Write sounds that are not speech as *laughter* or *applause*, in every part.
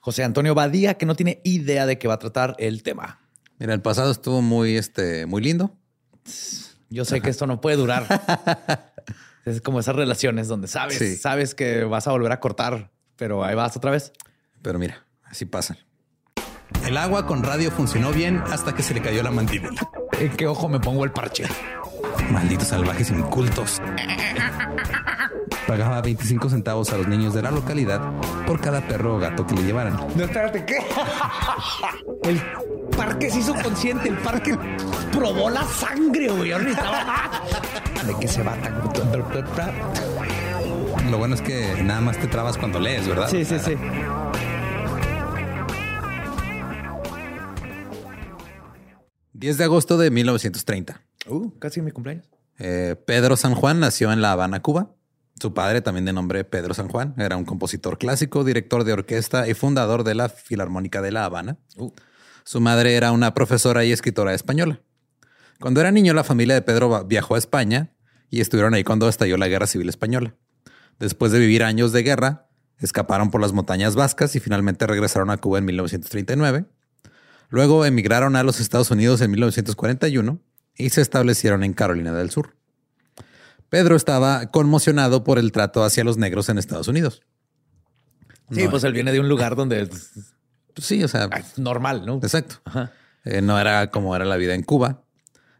José Antonio Badía, que no tiene idea de qué va a tratar el tema. Mira, el pasado estuvo muy, este, muy lindo. Yo sé que esto no puede durar. *laughs* es como esas relaciones donde sabes, sabes que vas a volver a cortar, pero ahí vas otra vez. Pero mira, así pasa. El agua con radio funcionó bien hasta que se le cayó la mandíbula. ¿En qué ojo me pongo el parche? Malditos salvajes incultos. *laughs* Pagaba 25 centavos a los niños de la localidad por cada perro o gato que le llevaran. No, espérate, ¿qué? *laughs* El parque se hizo consciente, el parque probó la sangre, güey. ¿De qué se va tan? Lo bueno es que nada más te trabas cuando lees, ¿verdad? Sí, sí, sí. 10 de agosto de 1930. Uh, casi mi cumpleaños. Eh, Pedro San Juan nació en La Habana, Cuba. Su padre, también de nombre Pedro San Juan, era un compositor clásico, director de orquesta y fundador de la Filarmónica de La Habana. Uh. Su madre era una profesora y escritora española. Cuando era niño, la familia de Pedro viajó a España y estuvieron ahí cuando estalló la Guerra Civil Española. Después de vivir años de guerra, escaparon por las montañas vascas y finalmente regresaron a Cuba en 1939. Luego emigraron a los Estados Unidos en 1941 y se establecieron en Carolina del Sur. Pedro estaba conmocionado por el trato hacia los negros en Estados Unidos. Sí, pues él viene de un lugar donde sí, o sea, es normal, ¿no? Exacto. Eh, no era como era la vida en Cuba.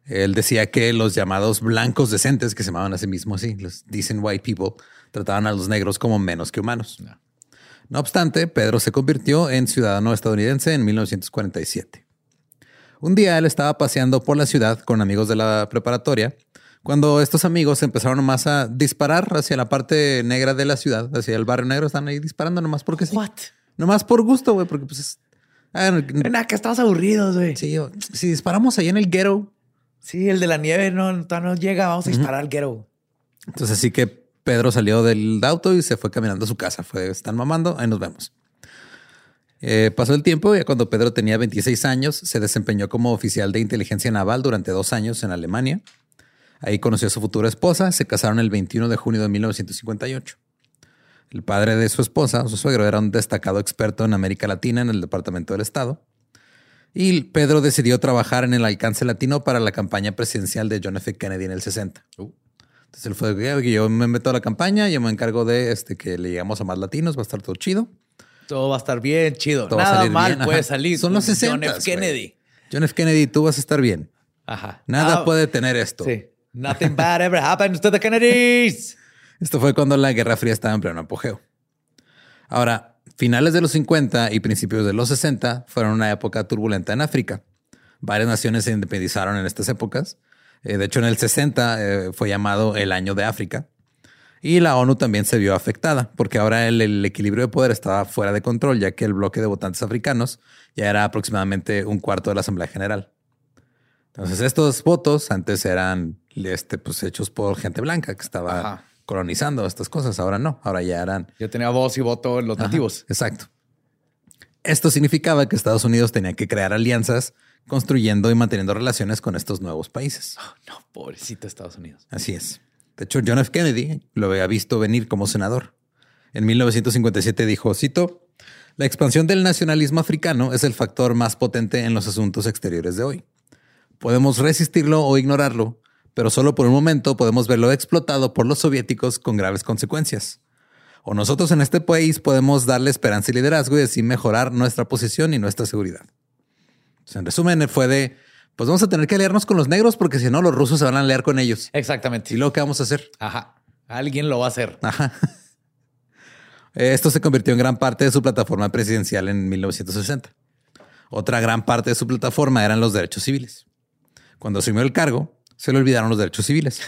Él decía que los llamados blancos decentes, que se llamaban a sí mismos así, los decent white people, trataban a los negros como menos que humanos. No obstante, Pedro se convirtió en ciudadano estadounidense en 1947. Un día él estaba paseando por la ciudad con amigos de la preparatoria cuando estos amigos empezaron más a disparar hacia la parte negra de la ciudad, hacia el barrio negro, están ahí disparando nomás porque sí. What? Nomás por gusto, güey, porque pues es... ah, Nada, que estamos aburridos, güey. Sí. sí, o- si disparamos ahí en el ghetto, el de la nieve no, no llega. Vamos a disparar al ghetto. Entonces así que Pedro salió del auto y se fue caminando a su casa. Fue, están mamando, ahí nos vemos. Eh, pasó el tiempo y cuando Pedro tenía 26 años se desempeñó como oficial de inteligencia naval durante dos años en Alemania. Ahí conoció a su futura esposa, se casaron el 21 de junio de 1958. El padre de su esposa, su suegro, era un destacado experto en América Latina en el Departamento del Estado. Y Pedro decidió trabajar en el alcance latino para la campaña presidencial de John F. Kennedy en el 60. Entonces él fue, "Oye, yo me meto a la campaña, yo me encargo de este, que le llegamos a más latinos, va a estar todo chido. Todo va a estar bien chido. Todo va a Nada mal bien, puede ajá. salir. Son los con 60, John F. Kennedy. John F. Kennedy, tú vas a estar bien. Ajá. Nada Ah, puede tener esto. Sí. Nothing bad ever happens to the Kennedys. Esto fue cuando la Guerra Fría estaba en pleno apogeo. Ahora, finales de los 50 y principios de los 60 fueron una época turbulenta en África. Varias naciones se independizaron en estas épocas. Eh, de hecho, en el 60 eh, fue llamado el Año de África. Y la ONU también se vio afectada, porque ahora el equilibrio de poder estaba fuera de control, ya que el bloque de votantes africanos ya era aproximadamente un cuarto de la Asamblea General. Entonces, estos votos antes eran este, pues, hechos por gente blanca que estaba Ajá. colonizando estas cosas. Ahora no, ahora ya eran Yo tenía voz y voto en los Ajá, nativos. Exacto. Esto significaba que Estados Unidos tenía que crear alianzas construyendo y manteniendo relaciones con estos nuevos países. No, pobrecito Estados Unidos. Así es. De hecho, John F. Kennedy lo había visto venir como senador. En 1957 dijo, cito, la expansión del nacionalismo africano es el factor más potente en los asuntos exteriores de hoy. Podemos resistirlo o ignorarlo, pero solo por un momento podemos verlo explotado por los soviéticos con graves consecuencias. O nosotros en este país podemos darle esperanza y liderazgo y así mejorar nuestra posición y nuestra seguridad. Entonces, en resumen, fue de, pues vamos a tener que aliarnos con los negros porque si no los rusos se van a aliar con ellos. Exactamente. ¿Y luego qué vamos a hacer? Ajá. Alguien lo va a hacer. Ajá. *laughs* Esto se convirtió en gran parte de su plataforma presidencial en 1960. Otra gran parte de su plataforma eran los derechos civiles. Cuando asumió el cargo, se le olvidaron los derechos civiles.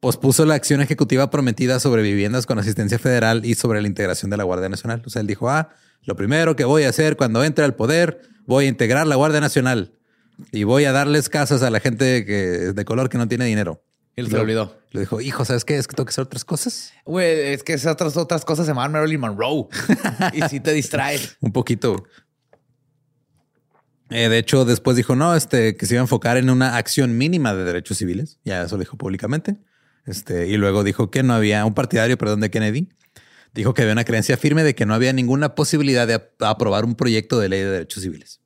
Pospuso la acción ejecutiva prometida sobre viviendas con asistencia federal y sobre la integración de la Guardia Nacional. O sea, él dijo, ah, lo primero que voy a hacer cuando entre al poder, voy a integrar la Guardia Nacional y voy a darles casas a la gente que, de color que no tiene dinero. Él se lo olvidó. Le dijo, hijo, ¿sabes qué? Es que tengo que hacer otras cosas. Güey, es que esas otras, otras cosas se llaman Marilyn Monroe. *laughs* y si te distraes. Un poquito. Eh, de hecho, después dijo, no, este, que se iba a enfocar en una acción mínima de derechos civiles. Ya eso lo dijo públicamente. Este, y luego dijo que no había un partidario, perdón, de Kennedy. Dijo que había una creencia firme de que no había ninguna posibilidad de ap- aprobar un proyecto de ley de derechos civiles.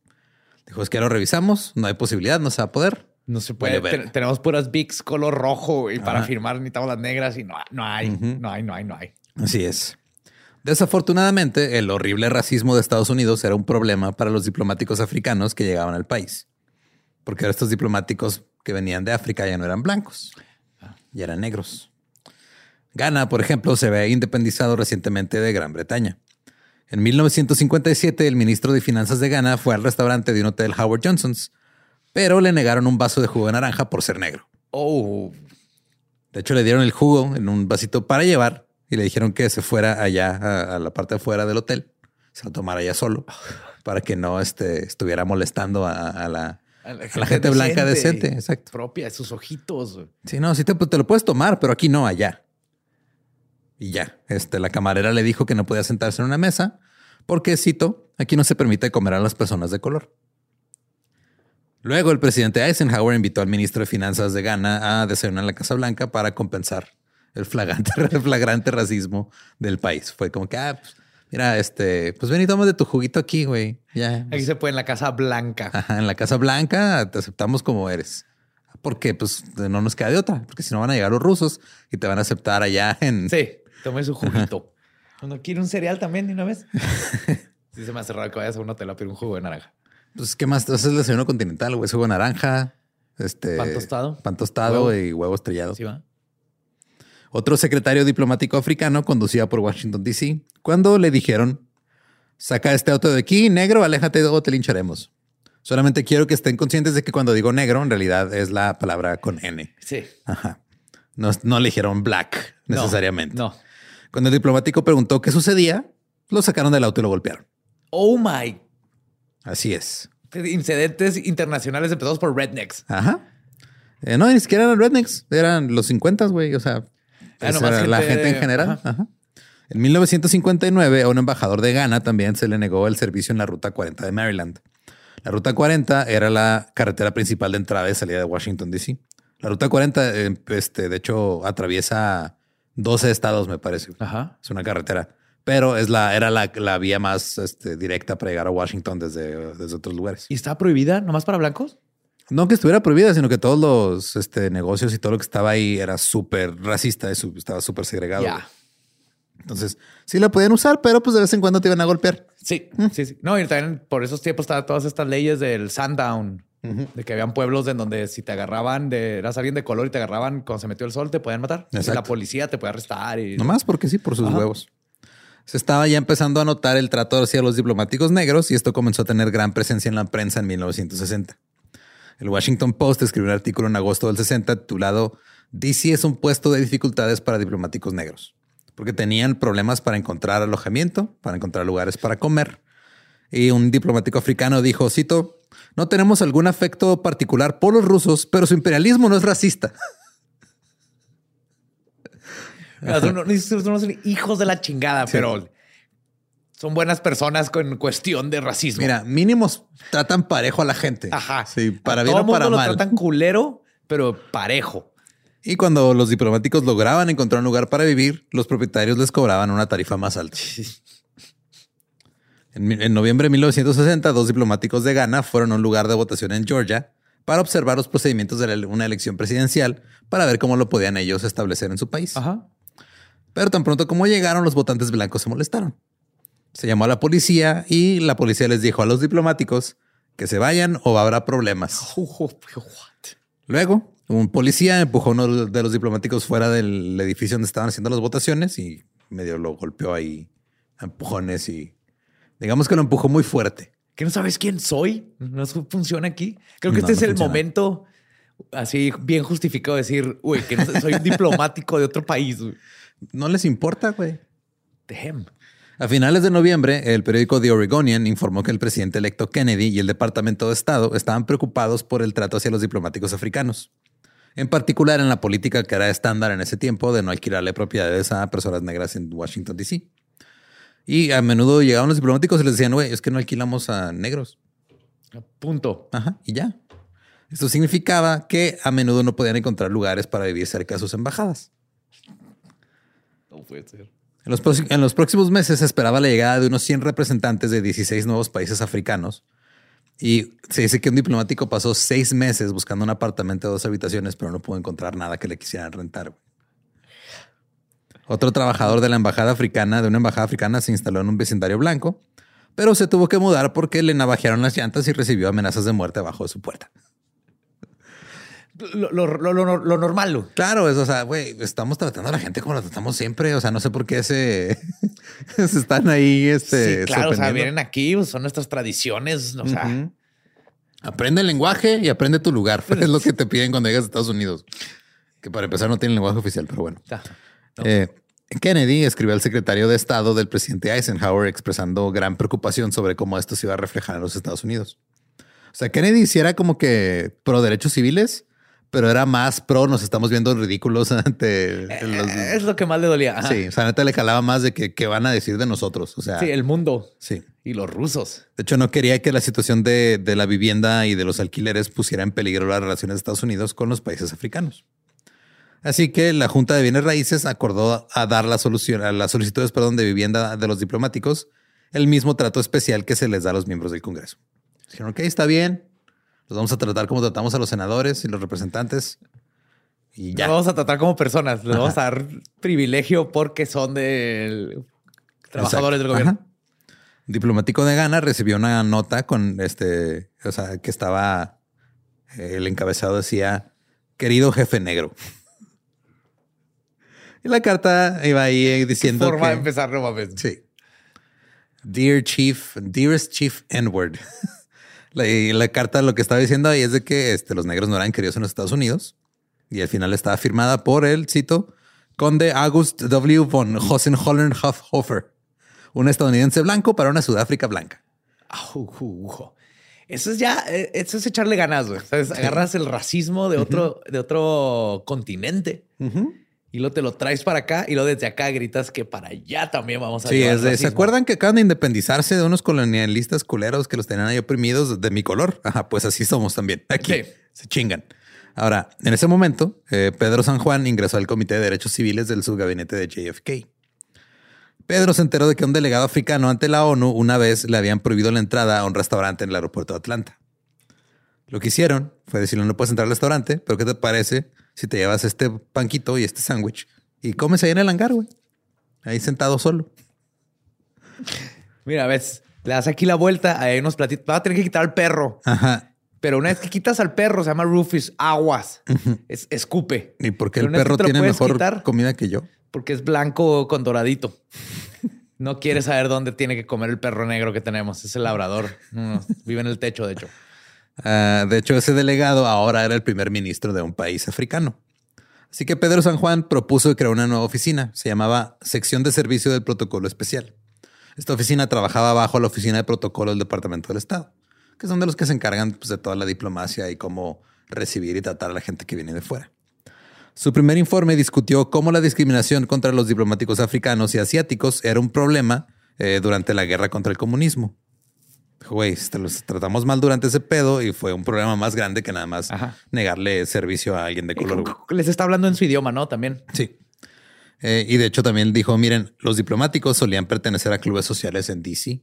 Dijo, es que ya lo revisamos, no hay posibilidad, no se va a poder. No se puede. Ten- tenemos puras bics color rojo y para firmar necesitamos las negras y no, no hay, no hay, no hay, no hay. Así es. Desafortunadamente, el horrible racismo de Estados Unidos era un problema para los diplomáticos africanos que llegaban al país. Porque estos diplomáticos que venían de África ya no eran blancos, ya eran negros. Ghana, por ejemplo, se había independizado recientemente de Gran Bretaña. En 1957, el ministro de Finanzas de Ghana fue al restaurante de un hotel Howard Johnson's, pero le negaron un vaso de jugo de naranja por ser negro. Oh, De hecho, le dieron el jugo en un vasito para llevar y le dijeron que se fuera allá a, a la parte de afuera del hotel, se lo tomara allá solo para que no este, estuviera molestando a, a la, a la gente blanca decente. Exacto. Propia sus ojitos. Sí, no, sí te, te lo puedes tomar, pero aquí no, allá. Y ya, este, la camarera le dijo que no podía sentarse en una mesa porque, cito, aquí no se permite comer a las personas de color. Luego el presidente Eisenhower invitó al ministro de Finanzas de Ghana a desayunar en la Casa Blanca para compensar el flagrante, *laughs* el flagrante racismo del país. Fue como que, ah, pues, mira, este, pues ven y toma de tu juguito aquí, güey. Ya. Aquí se puede en la Casa Blanca. Ajá, en la Casa Blanca te aceptamos como eres. Porque pues no nos queda de otra, porque si no van a llegar los rusos y te van a aceptar allá en... Sí, tome su juguito. ¿No quiere un cereal también de una vez? *laughs* Sí, se me hace raro que vayas a un hotel a pedir un jugo de naranja. Pues, ¿qué más? Entonces el desayuno continental, güey, jugo de naranja, este... Pan tostado. Pan tostado Huevo. y huevo estrellado. ¿Sí va? Otro secretario diplomático africano conducía por Washington, D.C. cuando le dijeron, saca este auto de aquí, negro, aléjate o te lincharemos. Solamente quiero que estén conscientes de que cuando digo negro, en realidad es la palabra con N. Sí. Ajá. No, no le dijeron black No, necesariamente. No. Cuando el diplomático preguntó qué sucedía, lo sacaron del auto y lo golpearon. Oh my. Así es. Incidentes internacionales empezados por rednecks. Ajá. Eh, no, ni siquiera eran rednecks, eran los 50, güey. O sea, Ah, esa nomás la gente gente en general. ajá. Ajá. En 1959, a un embajador de Ghana también se le negó el servicio en la Ruta 40 de Maryland. La Ruta 40 era la carretera principal de entrada y salida de Washington, D.C. La Ruta 40, eh, este, de hecho, atraviesa 12 estados, me parece. Ajá. Es una carretera, pero es la, era la, la vía más este, directa para llegar a Washington desde, desde otros lugares. ¿Y estaba prohibida nomás para blancos? No que estuviera prohibida, sino que todos los este, negocios y todo lo que estaba ahí era súper racista, estaba súper segregado. Entonces, sí la podían usar, pero pues de vez en cuando te iban a golpear. Sí, sí, sí. No, y también por esos tiempos estaban todas estas leyes del sundown, de que habían pueblos en donde si te agarraban, de, eras alguien de color y te agarraban cuando se metió el sol, te podían matar. Y Exacto. La policía te puede arrestar. Y... Nomás porque sí, por sus Ajá. huevos. Se estaba ya empezando a notar el trato hacia los diplomáticos negros y esto comenzó a tener gran presencia en la prensa en 1960. El Washington Post escribió un artículo en agosto del 60 titulado DC es un puesto de dificultades para diplomáticos negros, porque tenían problemas para encontrar alojamiento, para encontrar lugares para comer. Y un diplomático africano dijo, cito, no tenemos algún afecto particular por los rusos, pero su imperialismo no es racista. *laughs* Mira, son, unos- son unos hijos de la chingada, pero son buenas personas con cuestión de racismo. Mira, mínimos tratan parejo a la gente. Ajá. Sí, para A bien todo o para mundo mal. lo tratan culero, pero parejo. Y cuando los diplomáticos lograban encontrar un lugar para vivir, los propietarios les cobraban una tarifa más alta. En, noviembre de 1960, dos diplomáticos de Ghana fueron a un lugar de votación en Georgia para observar los procedimientos de la- una elección presidencial para ver cómo lo podían ellos establecer en su país. Ajá. Pero tan pronto como llegaron, los votantes blancos se molestaron. Se llamó a la policía y la policía les dijo a los diplomáticos que se vayan o habrá problemas. *laughs* Luego, un policía empujó a uno de los diplomáticos fuera del edificio donde estaban haciendo las votaciones y medio lo golpeó ahí a empujones y digamos que lo empujó muy fuerte. ¿Que no sabes quién soy? No funciona aquí. Creo que No, este es el funciona. momento así bien justificado de decir, uy, que no soy un diplomático de otro país. güey. *laughs* No les importa, güey. Damn. A finales de noviembre, el periódico The Oregonian informó que el presidente electo Kennedy y el Departamento de Estado estaban preocupados por el trato hacia los diplomáticos africanos. En particular en la política que era estándar en ese tiempo de no alquilarle propiedades a personas negras en Washington, D.C. Y a menudo llegaban los diplomáticos y les decían, güey, es que no alquilamos a negros. Punto. Ajá, y ya. Esto significaba que a menudo no podían encontrar lugares para vivir cerca de sus embajadas. No puede ser. En los, próximos meses se esperaba la llegada de unos 100 representantes de 16 nuevos países africanos. Y se dice que un diplomático pasó seis meses buscando un apartamento de dos habitaciones, pero no pudo encontrar nada que le quisieran rentar. Otro trabajador de la embajada africana, de una embajada africana, se instaló en un vecindario blanco, pero se tuvo que mudar porque le navajearon las llantas y recibió amenazas de muerte abajo de su puerta. Lo, lo- lo- lo- normal. Claro, es, o sea, güey, estamos tratando a la gente como la tratamos siempre. O sea, no sé por qué se, *laughs* se están ahí. Este, sí, claro. O sea, vienen aquí, pues, son nuestras tradiciones. O sea. Aprende el lenguaje y aprende tu lugar. *laughs* es lo que te piden cuando llegas a Estados Unidos. Que para empezar no tienen lenguaje oficial, pero bueno. ya. Eh, Kennedy escribió al secretario de Estado del presidente Eisenhower expresando gran preocupación sobre cómo esto se iba a reflejar en los Estados Unidos. O sea, Kennedy sí era como que pro derechos civiles, pero era más pro nos estamos viendo ridículos *laughs* ante los... Eh, es lo que más le dolía. Ajá. Sí, o sea, neta le calaba más de que qué van a decir de nosotros. O sea, Sí, el mundo sí. y los rusos. De hecho, no quería que la situación de, de la vivienda y de los alquileres pusiera en peligro las relaciones de Estados Unidos con los países africanos. Así que la Junta de Bienes Raíces acordó a dar la solución a las solicitudes perdón, de vivienda de los diplomáticos el mismo trato especial que se les da a los miembros del Congreso. Dijeron, ok, está bien. Los vamos a tratar como tratamos a los senadores y los representantes. Y Los ya. vamos a tratar como personas. Les vamos a dar privilegio porque son de trabajadores del gobierno. Ajá. Diplomático de Ghana recibió una nota con este, o sea, que estaba, eh, el encabezado decía, querido jefe negro. Y la carta iba ahí eh, diciendo Forma que, de empezar, no mames. sí. Dear Chief, dearest Chief N-word. La, y la carta lo que estaba diciendo ahí es de que este, los negros no eran queridos en los Estados Unidos y al final estaba firmada por el, cito, conde August W. von Hohenzollern-Hofhofer, un estadounidense blanco para una Sudáfrica blanca. Eso es ya, eh, eso es echarle ganas, güey. Agarras el racismo de otro, de otro continente y lo te lo traes para acá y lo desde acá gritas que para allá también vamos a Sí, es de, ¿se acuerdan que acaban de independizarse de unos colonialistas culeros que los tenían ahí oprimidos de mi color? *laughs* Ajá, pues así somos también. Aquí se chingan. Ahora, en ese momento, eh, Pedro San Juan ingresó al Comité de Derechos Civiles del subgabinete de JFK. Pedro se enteró de que un delegado africano ante la ONU una vez le habían prohibido la entrada a un restaurante en el aeropuerto de Atlanta. Lo que hicieron fue decirle, no puedes entrar al restaurante, pero ¿qué te parece si te llevas este panquito y este sándwich y comes ahí en el hangar, güey. Ahí sentado solo. Mira, ves, le das aquí la vuelta, hay unos platitos. Va a tener que quitar al perro. Ajá. Pero una vez que quitas al perro, se llama Rufus, aguas. Es escupe. ¿Y por qué el perro tiene mejor comida que yo? Porque es blanco con doradito. No quiere saber dónde tiene que comer el perro negro que tenemos. Es el labrador. vive en el techo, de hecho. Ah, de hecho, ese delegado ahora era el primer ministro de un país africano. Así que Pedro San Juan propuso crear una nueva oficina. Se llamaba Sección de Servicio del Protocolo Especial. Esta oficina trabajaba bajo la Oficina de Protocolo del Departamento del Estado, que son de los que se encargan pues, de toda la diplomacia y cómo recibir y tratar a la gente que viene de fuera. Su primer informe discutió cómo la discriminación contra los diplomáticos africanos y asiáticos era un problema eh, durante la guerra contra el comunismo güey, los tratamos mal durante ese pedo y fue un problema más grande que nada más negarle servicio a alguien de color. Les está hablando en su idioma, ¿no? También. Sí. Eh, y de hecho también dijo, miren, los diplomáticos solían pertenecer a clubes sociales en DC.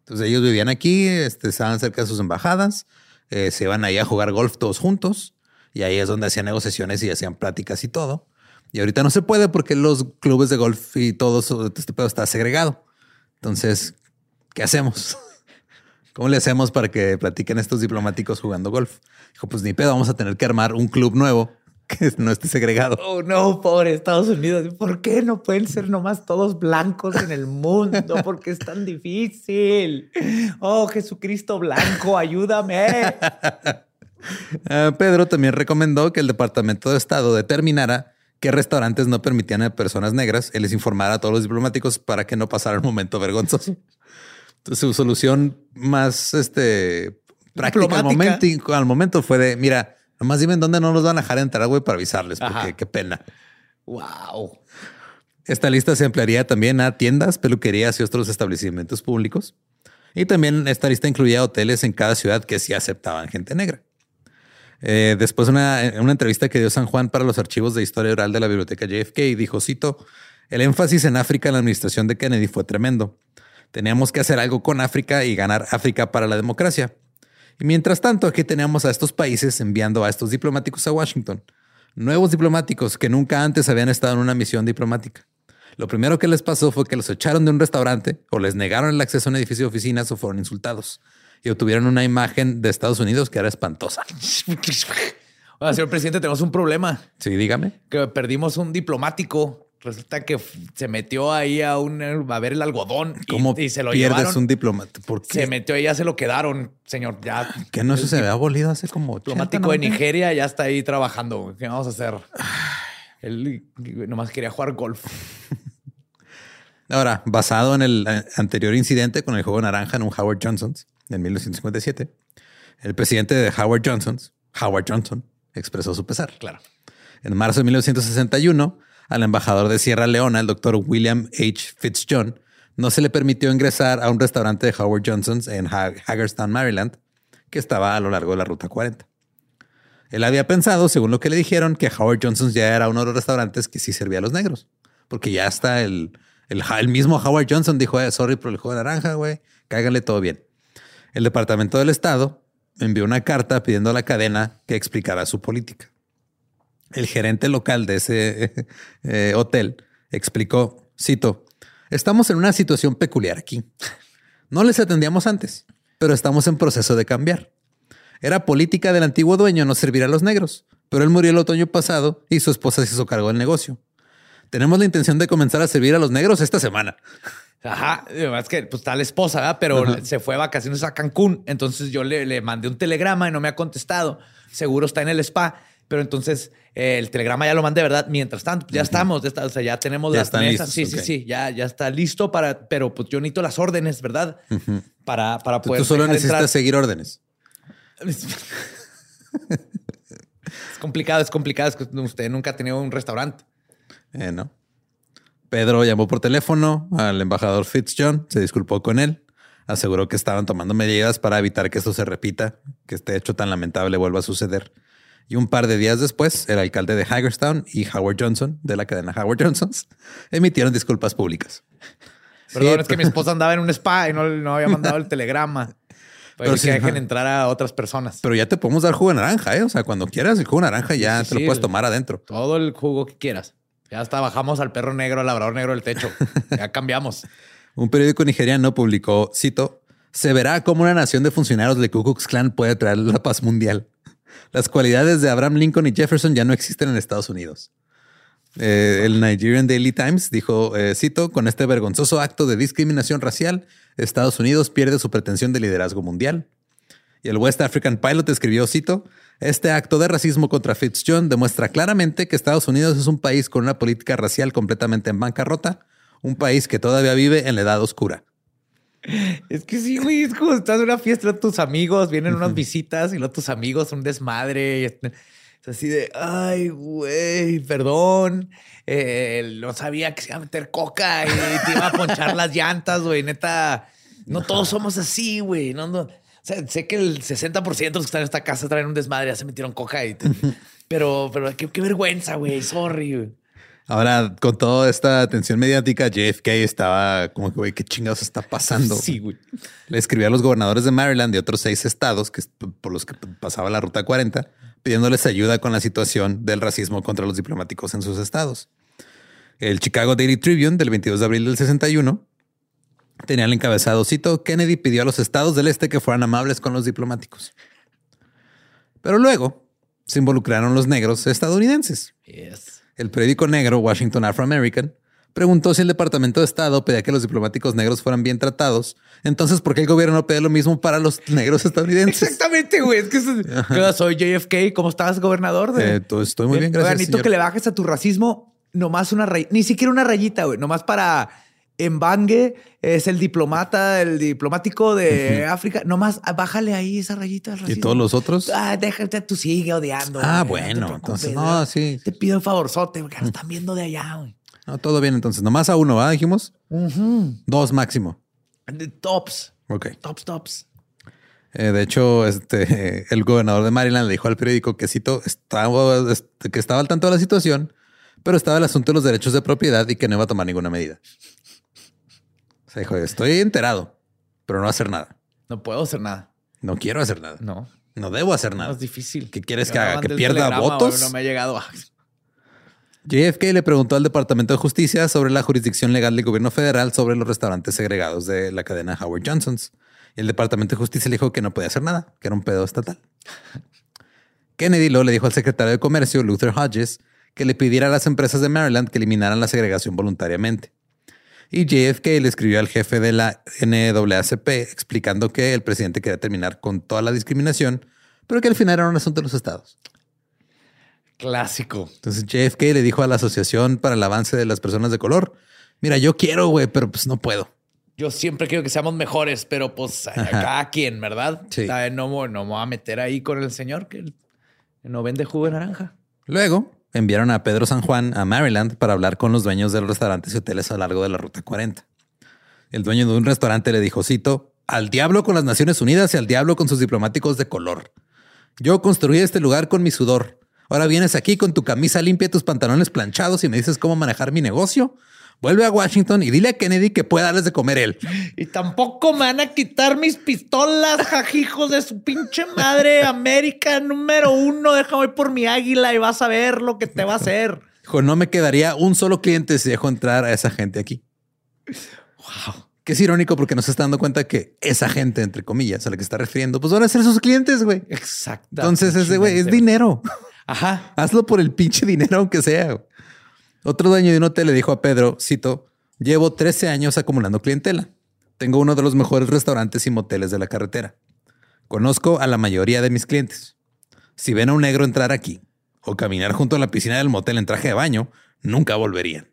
Entonces ellos vivían aquí, este, estaban cerca de sus embajadas, eh, se iban ahí a jugar golf todos juntos y ahí es donde hacían negociaciones y hacían pláticas y todo. Y ahorita no se puede porque los clubes de golf y todo este pedo está segregado. Entonces, ¿qué hacemos? *laughs* ¿Cómo le hacemos para que platiquen estos diplomáticos jugando golf? Dijo, pues ni pedo, vamos a tener que armar un club nuevo *laughs* que no esté segregado. Oh, no, pobre Estados Unidos. ¿Por qué no pueden ser nomás todos blancos en el mundo? ¿Por qué es tan difícil? Oh, Jesucristo blanco, ayúdame. *laughs* Ah, Pedro también recomendó que el Departamento de Estado determinara qué restaurantes no permitían a personas negras y les informara a todos los diplomáticos para que no pasara el momento vergonzoso *laughs* su solución más este, práctica al momento, al momento fue de, mira, nomás dime dónde no nos van a dejar entrar, güey, para avisarles, porque qué pena. Wow. Esta lista se ampliaría también a tiendas, peluquerías y otros establecimientos públicos. Y también esta lista incluía hoteles en cada ciudad que sí aceptaban gente negra. Eh, después, una, una entrevista que dio San Juan para los archivos de historia oral de la biblioteca JFK, dijo, cito, el énfasis en África en la administración de Kennedy fue tremendo. Teníamos que hacer algo con África y ganar África para la democracia. Y mientras tanto, aquí teníamos a estos países enviando a estos diplomáticos a Washington. Nuevos diplomáticos que nunca antes habían estado en una misión diplomática. Lo primero que les pasó fue que los echaron de un restaurante o les negaron el acceso a un edificio de oficinas o fueron insultados y obtuvieron una imagen de Estados Unidos que era espantosa. *laughs* señor presidente, tenemos un problema. Sí, dígame. Que perdimos un diplomático Resulta que se metió ahí a un a ver el algodón y, se lo pierdes un diplomata? Se metió y ya se lo quedaron, señor. Ya que no se había abolido hace como diplomático de Nigeria ya está ahí trabajando. ¿Qué vamos a hacer? Él nomás quería jugar golf. Ahora, basado en el eh, anterior incidente con el juego naranja en un Howard Johnson's en 1957, el presidente de Howard Johnson's, Howard Johnson, expresó su pesar. Claro. En marzo de 1961 al embajador de Sierra Leona, el doctor William H. Fitzjohn, no se le permitió ingresar a un restaurante de Howard Johnson's en Hagerstown, Maryland, que estaba a lo largo de la Ruta 40. Él había pensado, según lo que le dijeron, que Howard Johnson's ya era uno de los restaurantes que sí servía a los negros, porque ya está el, el, mismo Howard Johnson dijo, eh, sorry por el juego de naranja, güey, cáiganle todo bien. El Departamento del Estado envió una carta pidiendo a la cadena que explicara su política. El gerente local de ese *laughs* eh, hotel explicó, cito, estamos en una situación peculiar aquí. No les atendíamos antes, pero estamos en proceso de cambiar. Era política del antiguo dueño no servir a los negros, pero él murió el otoño pasado y su esposa se hizo cargo del negocio. Tenemos la intención de comenzar a servir a los negros esta semana. Ajá, es que pues está la esposa, ¿verdad? pero se fue a vacaciones a Cancún. Entonces yo le, le, mandé un telegrama y no me ha contestado. Seguro está en el spa, pero entonces eh, el telegrama ya lo mandé, ¿verdad? Mientras tanto, ya estamos, ya o sea, ya tenemos Ya las mesas. sí, sí, sí, ya, ya está listo para, pero pues yo necesito las órdenes, ¿verdad? Para, para poder. tú solo necesitas entrar. seguir órdenes. *laughs* Es complicado, es complicado. Es que usted nunca ha tenido un restaurante. Eh, no. Pedro llamó por teléfono al embajador Fitzjohn, se disculpó con él, aseguró que estaban tomando medidas para evitar que esto se repita, que este hecho tan lamentable vuelva a suceder. Y un par de días después, el alcalde de Hagerstown y Howard Johnson, de la cadena Howard Johnsons, *laughs* emitieron disculpas públicas. Perdón, Sí, es que mi esposa andaba en un spa y no, no había mandado el telegrama. Para *laughs* Pero que sí, dejen entrar a otras personas. Pero ya te podemos dar jugo de naranja, ¿eh? O sea, cuando quieras el jugo de naranja ya Sí, te lo puedes tomar adentro. Todo el jugo que quieras. Ya hasta bajamos al perro negro, al labrador negro del techo. *laughs* Ya cambiamos. Un periódico nigeriano publicó, cito, se verá cómo una nación de funcionarios del Ku Klux Klan puede traer la paz mundial. Las cualidades de Abraham Lincoln y Jefferson ya no existen en Estados Unidos. Eh, el Nigerian Daily Times dijo, eh, cito, con este vergonzoso acto de discriminación racial, Estados Unidos pierde su pretensión de liderazgo mundial. Y el West African Pilot escribió, cito, este acto de racismo contra Fitzjohn demuestra claramente que Estados Unidos es un país con una política racial completamente en bancarrota, un país que todavía vive en la edad oscura. Es que sí, güey. Es como estás en una fiesta tus amigos, vienen unas visitas y luego tus amigos un desmadre. es es así de, ay, güey, perdón. eh, no sabía que se iba a meter coca y te iba a ponchar las llantas, güey. Neta, no todos somos así, güey. No, no. O sea, sé que el 60% de los que están en esta casa traen un desmadre, ya se metieron coca y te- pero, pero qué, qué vergüenza, güey. Sorry. güey. Ahora, con toda esta atención mediática, JFK estaba como que, güey, ¿qué chingados está pasando? Sí, güey. Le escribió a los gobernadores de Maryland y otros seis estados que, por los que pasaba la Ruta 40, pidiéndoles ayuda con la situación del racismo contra los diplomáticos en sus estados. El Chicago Daily Tribune del 22 de abril del 61 tenía el encabezado, cito, Kennedy pidió a los estados del este que fueran amables con los diplomáticos. Pero luego se involucraron los negros estadounidenses. Yes. El periódico negro Washington Afro-American preguntó si el Departamento de Estado pedía que los diplomáticos negros fueran bien tratados. Entonces, ¿por qué el gobierno no pide lo mismo para los negros estadounidenses? Exactamente, güey. Es que eso- ¿Qué onda? soy JFK. ¿Cómo estás, gobernador? De... Eh, todo- estoy muy bien, gracias. Necesito que le bajes a tu racismo nomás una rayita, ni siquiera una rayita, güey. Nomás para embangue es el diplomata, el diplomático de África. Nomás ah, bájale ahí esa rayita del ¿Y todos los otros? Ah, déjate, tú sigue odiando. Ah, bueno, entonces, ¿verdad? no, sí. Te pido un favorzote, porque nos están viendo de allá, güey. No, todo bien, entonces. Nomás a uno, ¿ah? Dijimos. Dos máximo. Tops, Ok. tops, tops. Eh, de hecho, este, *laughs* el gobernador de Maryland le dijo al periódico que cito, estaba, este, que estaba al tanto de la situación, pero estaba el asunto de los derechos de propiedad y que no iba a tomar ninguna medida. Sea, dijo, estoy enterado, pero no a hacer nada. No puedo hacer nada. No quiero hacer nada. No, No debo hacer no nada. es difícil. ¿Qué quieres Yo que haga? ¿Que pierda votos? No me ha llegado. *laughs* JFK le preguntó al Departamento de Justicia sobre la jurisdicción legal del gobierno federal sobre los restaurantes segregados de la cadena Howard Johnson's. Y el Departamento de Justicia le dijo que no podía hacer nada, que era un pedo estatal. *laughs* Kennedy luego le dijo al secretario de Comercio, Luther Hodges, que le pidiera a las empresas de Maryland que eliminaran la segregación voluntariamente. Y JFK le escribió al jefe de la NAACP explicando que el presidente quería terminar con toda la discriminación, pero que al final era un asunto de los estados. Clásico. Entonces JFK le dijo a la Asociación para el Avance de las Personas de Color, mira, yo quiero, güey, pero pues no puedo. Yo siempre quiero que seamos mejores, pero pues a cada quien, ¿verdad? No, no me voy a meter ahí con el señor que no vende jugo de naranja. Luego enviaron a Pedro San Juan a Maryland para hablar con los dueños de los restaurantes y hoteles a lo largo de la Ruta 40. El dueño de un restaurante le dijo, cito, al diablo con las Naciones Unidas y al diablo con sus diplomáticos de color. Yo construí este lugar con mi sudor. Ahora vienes aquí con tu camisa limpia y tus pantalones planchados y me dices cómo manejar mi negocio. Vuelve a Washington y dile a Kennedy que pueda darles de comer él. Y tampoco me van a quitar mis pistolas, jajijos de su pinche madre. América número uno. Déjame ir por mi águila y vas a ver lo que te va a hacer. Dijo, no me quedaría un solo cliente si dejo entrar a esa gente aquí. Wow. Que es irónico porque no se está dando cuenta que esa gente, entre comillas, a la que está refiriendo, pues van a ser sus clientes, güey. Exacto. Entonces ese güey es dinero. Ajá. Hazlo por el pinche dinero, aunque sea. Otro dueño de un hotel le dijo a Pedro, cito, Llevo 13 años acumulando clientela. Tengo uno de los mejores restaurantes y moteles de la carretera. Conozco a la mayoría de mis clientes. Si ven a un negro entrar aquí o caminar junto a la piscina del motel en traje de baño, nunca volverían.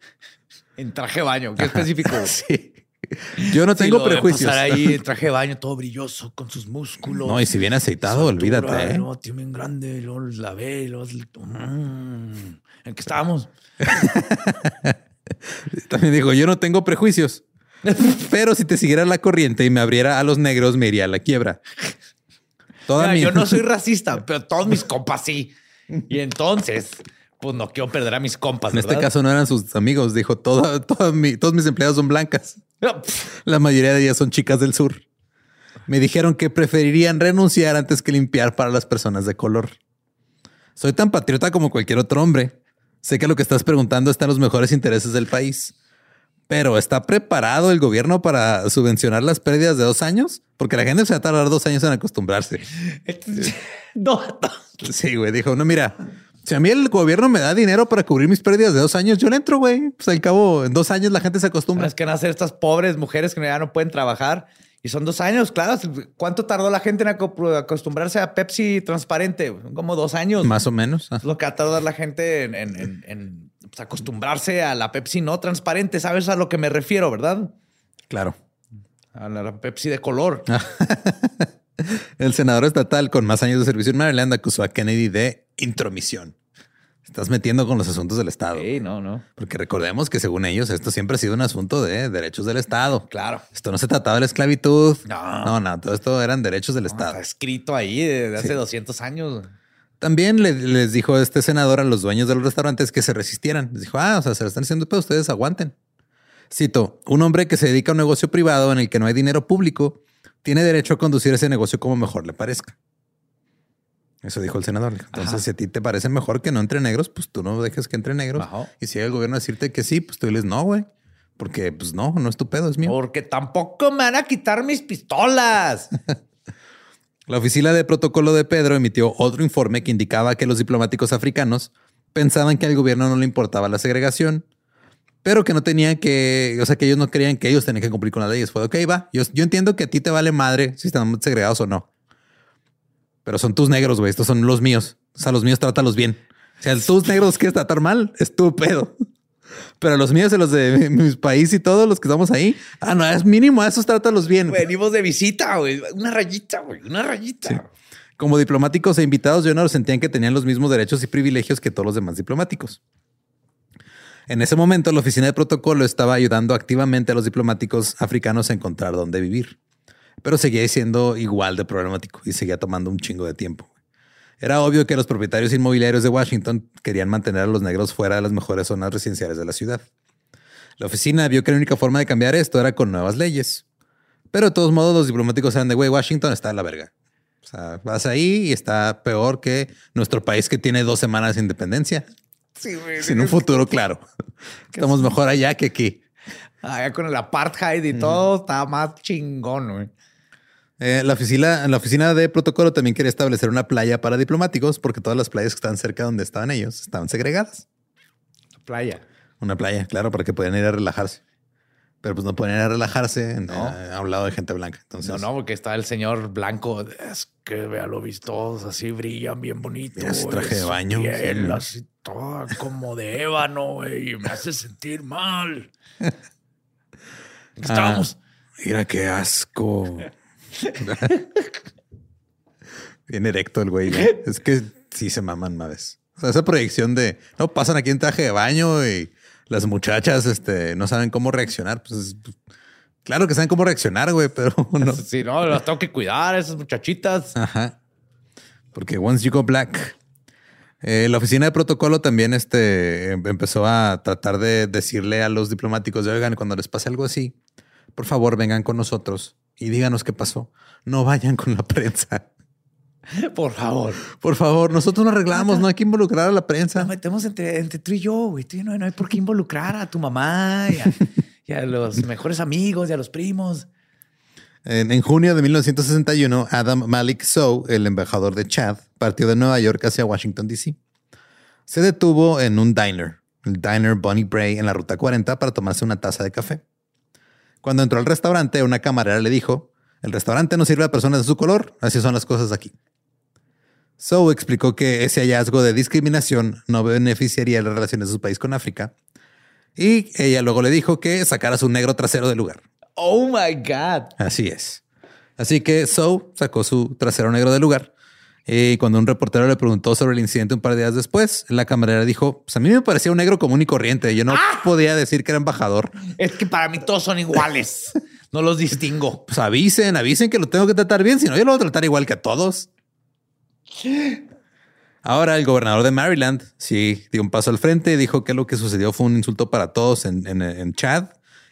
En traje de baño, qué específico. *laughs* Sí. Yo no tengo prejuicios. Pasar ahí en *laughs* traje de baño todo brilloso con sus músculos. No, y si viene aceitado, olvídate. ¿eh? No, tío, bien grande, la ve, luego... Mm, ¿En qué estábamos? *laughs* También digo, yo no tengo prejuicios. Pero si te siguiera la corriente y me abriera a los negros, me iría a la quiebra. Toda Yo no soy *laughs* racista, pero todos mis compas sí. Y entonces, pues no quiero perder a mis compas. En este caso no eran sus amigos, dijo, todo, todos mis empleados son blancas. La mayoría de ellas son chicas del sur. Me dijeron que preferirían renunciar antes que limpiar para las personas de color. Soy tan patriota como cualquier otro hombre. Sé que lo que estás preguntando está en los mejores intereses del país. Pero ¿está preparado el gobierno para subvencionar las pérdidas de dos años? Porque la gente se va a tardar dos años en acostumbrarse. *laughs* no. Sí, güey. Dijo, no, mira, si a mí el gobierno me da dinero para cubrir mis pérdidas de dos años, yo le entro, güey. Pues al cabo, en dos años la gente se acostumbra. Es que nacer estas pobres mujeres que ya no pueden trabajar. Y son dos años, claro. ¿Cuánto tardó la gente en acostumbrarse a Pepsi transparente? Como dos años. Más o menos. Es lo que ha tardado la gente en pues, acostumbrarse a la Pepsi no transparente. ¿Sabes a lo que me refiero, verdad? Claro. A la Pepsi de color. *laughs* El senador estatal con más años de servicio en Maryland acusó a Kennedy de intromisión. Estás metiendo con los asuntos del Estado. Sí, no, no. Porque recordemos que según ellos esto siempre ha sido un asunto de derechos del Estado. Claro. Esto no se trataba de la esclavitud. No. No, no. Todo esto eran derechos del Estado. Está escrito ahí desde hace 200 años. También les dijo este senador a los dueños de los restaurantes que se resistieran. Les dijo, ah, o sea, se lo están haciendo, pero ustedes aguanten. Cito, un hombre que se dedica a un negocio privado en el que no hay dinero público tiene derecho a conducir ese negocio como mejor le parezca. Eso dijo el senador. Entonces, si a ti te parece mejor que no entre negros, pues tú no dejes que entre negros. Y si el gobierno a decirte que sí, pues tú diles no, güey. Porque, pues no, no es tu pedo, es mío. Porque tampoco me van a quitar mis pistolas. *laughs* La oficina de protocolo de Pedro emitió otro informe que indicaba que los diplomáticos africanos pensaban que al gobierno no le importaba la segregación, pero que no tenían que, o sea, que ellos no creían que ellos tenían que cumplir con las leyes. Fue, ok, va, yo, yo entiendo que a ti te vale madre si están segregados o no. Pero son tus negros, güey, estos son los míos. O sea, los míos trátalos bien. O sea, tus negros quieres tratar mal, es tu pedo. Pero los míos y los de mi, país y todos los que estamos ahí, ah, no, es mínimo, a esos trátalos bien. Venimos de visita, güey. Una rayita, güey. Una rayita. Como diplomáticos e invitados, yo no sentían que tenían los mismos derechos y privilegios que todos los demás diplomáticos. En ese momento, la oficina de protocolo estaba ayudando activamente a los diplomáticos africanos a encontrar dónde vivir, pero seguía siendo igual de problemático y seguía tomando un chingo de tiempo. Era obvio que los propietarios inmobiliarios de Washington querían mantener a los negros fuera de las mejores zonas residenciales de la ciudad. La oficina vio que la única forma de cambiar esto era con nuevas leyes. Pero de todos modos, los diplomáticos eran de, güey, Washington está en la verga. O sea, vas ahí y está peor que nuestro país que tiene dos semanas de independencia. Sí, güey. Sin un futuro claro. Estamos mejor allá que aquí. Allá con el apartheid y todo, está más chingón, güey. Eh, la, oficina, la oficina de protocolo también quería establecer una playa para diplomáticos porque todas las playas que estaban cerca de donde estaban ellos estaban segregadas. Playa. Una playa, claro, para que pudieran ir a relajarse. Pero pues no pueden ir a relajarse eh, a un lado de gente blanca. Entonces, no, no, porque está el señor blanco. Es que vea lo vistos, así brillan bien bonitos. Es traje de baño. Piel, así toda como de ébano, y me hace sentir mal. *laughs* Estamos. Ah, mira qué asco. *laughs* Bien erecto el güey. Es que sí se maman maves. O sea, esa proyección de no pasan aquí en traje de baño y las muchachas este, no saben cómo reaccionar. Pues claro que saben cómo reaccionar, güey, pero *laughs* no. Sí, no, las tengo que cuidar, esas muchachitas. Ajá. Porque once you go black. Eh, la oficina de protocolo también este, empezó a tratar de decirle a los diplomáticos, oigan, cuando les pase algo así, por favor vengan con nosotros y díganos qué pasó. No vayan con la prensa. *laughs* Por favor. Por favor, nosotros nos arreglamos, no hay que involucrar a la prensa. Nos metemos entre, tú y yo, güey. No, no, hay por qué involucrar a tu mamá *laughs* y a, los mejores amigos y a los primos. En, en, junio de 1961, Adam Malik Sow, el embajador de Chad, partió de Nueva York hacia Washington, D.C. Se detuvo en un diner el diner Bonnie Bray en la ruta 40 para tomarse una taza de café. Cuando entró al restaurante, una camarera le dijo, el restaurante no sirve a personas de su color, así son las cosas aquí. So explicó que ese hallazgo de discriminación no beneficiaría las relaciones de su país con África. Y ella luego le dijo que sacara su negro trasero del lugar. Oh my God. Así es. Así que So sacó su trasero negro del lugar. Y cuando un reportero le preguntó sobre el incidente un par de días después, la camarera dijo: Pues a mí me parecía un negro común y corriente. Yo no podía decir que era embajador. Es que para mí todos son iguales. No los distingo. *laughs* Pues avisen, avisen que lo tengo que tratar bien, si no, yo lo voy a tratar igual que a todos. Ahora el gobernador de Maryland sí dio un paso al frente y dijo que lo que sucedió fue un insulto para todos en, en- en Chad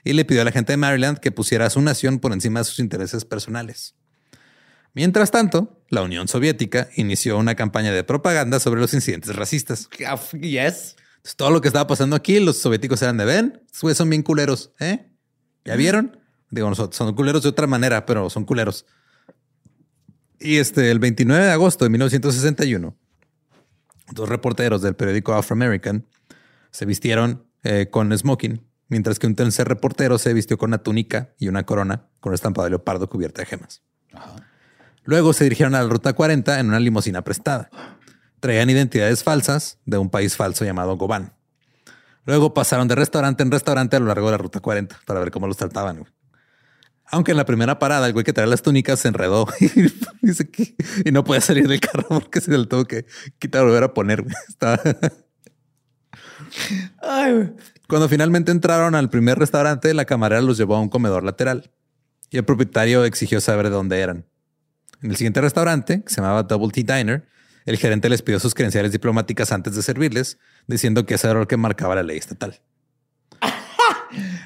y le pidió a la gente de Maryland que pusiera a su nación por encima de sus intereses personales. Mientras tanto, la Unión Soviética inició una campaña de propaganda sobre los incidentes racistas. Yes. Entonces, todo lo que estaba pasando aquí, los soviéticos eran de ven, güeyes son bien culeros, ¿eh? ¿Ya vieron? Digo, nosotros son culeros de otra manera, pero son culeros. Y este, el 29 de agosto de 1961, dos reporteros del periódico Afro American se vistieron eh, con smoking, mientras que un tercer reportero se vistió con una túnica y una corona con estampado de leopardo cubierta de gemas. Luego se dirigieron a la ruta 40 en una limusina prestada. Traían identidades falsas de un país falso llamado Gobán. Luego pasaron de restaurante en restaurante a lo largo de la ruta 40 para ver cómo los trataban. güey. Aunque en la primera parada el güey que traía las túnicas se enredó *laughs* y, dice que- y no puede salir del carro porque se le tuvo que quitar volver a poner. Estaba- Ay. Cuando finalmente entraron al primer restaurante, la camarera los llevó a un comedor lateral y el propietario exigió saber de dónde eran. En el siguiente restaurante, que se llamaba Double T Diner, el gerente les pidió sus credenciales diplomáticas antes de servirles, diciendo que ese era lo que marcaba la ley estatal.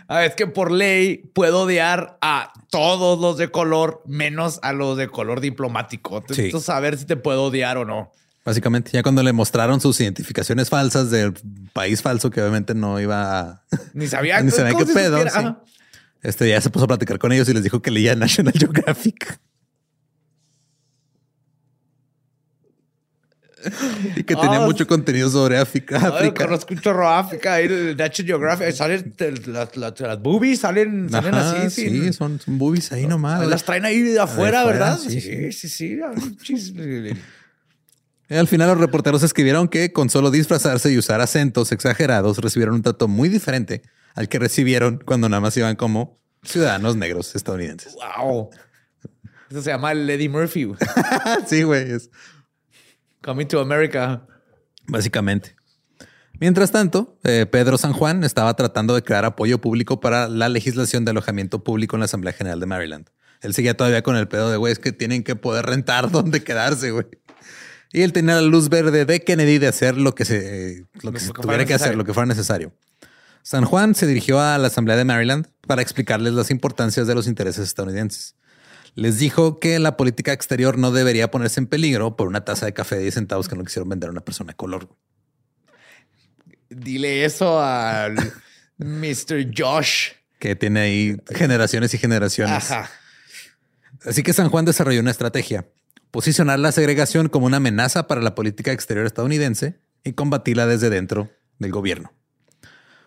A ver, es que por ley puedo odiar a todos los de color, menos a los de color diplomático. Entonces, Sí. saber si te puedo odiar o no. Básicamente, ya cuando le mostraron sus identificaciones falsas del país falso, que obviamente no iba a... *laughs* Ni sabía, *laughs* Ni sabía ¿cómo qué se pedo, sí. Este ya se puso a platicar con ellos y les dijo que leía National *laughs* Geographic. *laughs* y que tenía Ah, mucho contenido sobre África. Ay, África. conozco un chorro África, ahí el National Geographic, salen las, las- las boobies, salen, salen Ajá, así. sí, sin- son, son boobies ahí nomás. las traen ahí de afuera, ¿verdad? sí, Sí, sí, sí. Chis. Y al final los reporteros escribieron que con solo disfrazarse y usar acentos exagerados recibieron un trato muy diferente al que recibieron cuando nada más iban como ciudadanos negros estadounidenses. Wow. Eso se llama el Eddie Murphy. *laughs* sí, güey. es- Coming to America. Básicamente. Mientras tanto, eh, Pedro San Juan estaba tratando de crear apoyo público para la legislación de alojamiento público en la Asamblea General de Maryland. Él seguía todavía con el pedo de güey, es que tienen que poder rentar *laughs* donde quedarse, güey. Y él tenía la luz verde de Kennedy de hacer lo que se, lo que Lo se que fuera tuviera que hacer, lo que fuera necesario. San Juan se dirigió a la Asamblea de Maryland para explicarles las importancias de los intereses estadounidenses. Les dijo que la política exterior no debería ponerse en peligro por una taza de café de 10 centavos que no quisieron vender a una persona de color. Dile eso al *laughs* Mr. Josh. que tiene ahí generaciones y generaciones. Ajá. Así que San Juan desarrolló una estrategia, posicionar la segregación como una amenaza para la política exterior estadounidense y combatirla desde dentro del gobierno.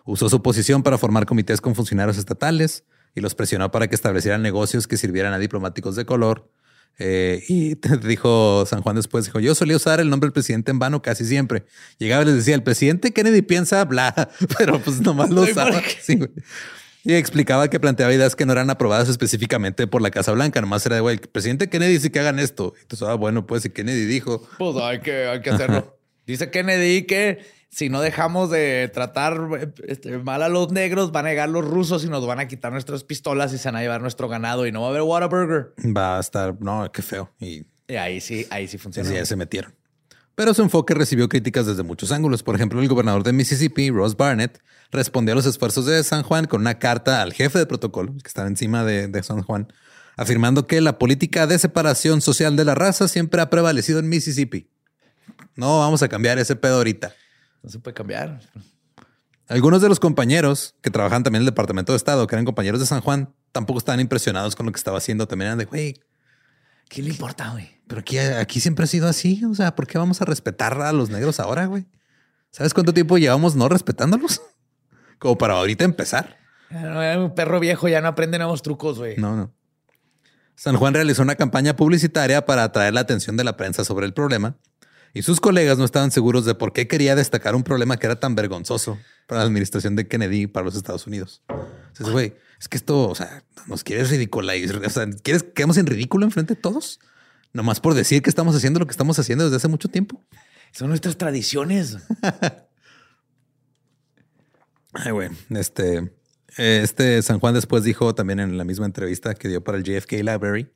Usó su posición para formar comités con funcionarios estatales y los presionó para que establecieran negocios que sirvieran a diplomáticos de color. Eh, y *laughs* dijo San Juan después, dijo, yo solía usar el nombre del presidente en vano casi siempre. Llegaba y les decía, el presidente Kennedy piensa bla, *laughs* pero pues nomás lo usaba. Sí. Y explicaba que planteaba ideas que no eran aprobadas específicamente por la Casa Blanca. Nomás era de, güey, el presidente Kennedy dice que hagan esto. Entonces, ah, bueno, pues si Kennedy dijo, Pues hay que, hay que hacerlo. *laughs* Dice Kennedy que si no dejamos de tratar este, mal a los negros, van a llegar los rusos y nos van a quitar nuestras pistolas y se van a llevar nuestro ganado y no va a haber Whataburger. va a estar, no, qué feo. Y Y ahí sí, ahí sí funciona. ya se metieron. Pero su enfoque recibió críticas desde muchos ángulos. Por ejemplo, el gobernador de Mississippi, Ross Barnett, respondió a los esfuerzos de San Juan con una carta al jefe de protocolo, que estaba encima de, de San Juan, afirmando que la política de separación social de la raza siempre ha prevalecido en Mississippi. No vamos a cambiar ese pedo ahorita. No se puede cambiar. Algunos de los compañeros que trabajan también en el Departamento de Estado, que eran compañeros de San Juan, tampoco estaban impresionados con lo que estaba haciendo. También eran de, güey, ¿Qué le importa, güey? pero aquí, aquí siempre ha sido así. O sea, ¿por qué vamos a respetar a los negros ahora, güey? ¿Sabes cuánto tiempo llevamos no respetándolos? *laughs* Como para ahorita empezar. un perro viejo ya no aprende nuevos trucos, güey. No, no. San Juan realizó una campaña publicitaria para atraer la atención de la prensa sobre el problema y sus colegas no estaban seguros de por qué quería destacar un problema que era tan vergonzoso para la administración de Kennedy y para los Estados Unidos. Entonces, güey, es que esto, o sea, nos quieres ridiculizar, o sea, ¿quieres que quedemos en ridículo enfrente de todos? Nomás por decir que estamos haciendo lo que estamos haciendo desde hace mucho tiempo. Son nuestras tradiciones. *laughs* Ay, güey, este, este San Juan después dijo también en la misma entrevista que dio para el JFK Library.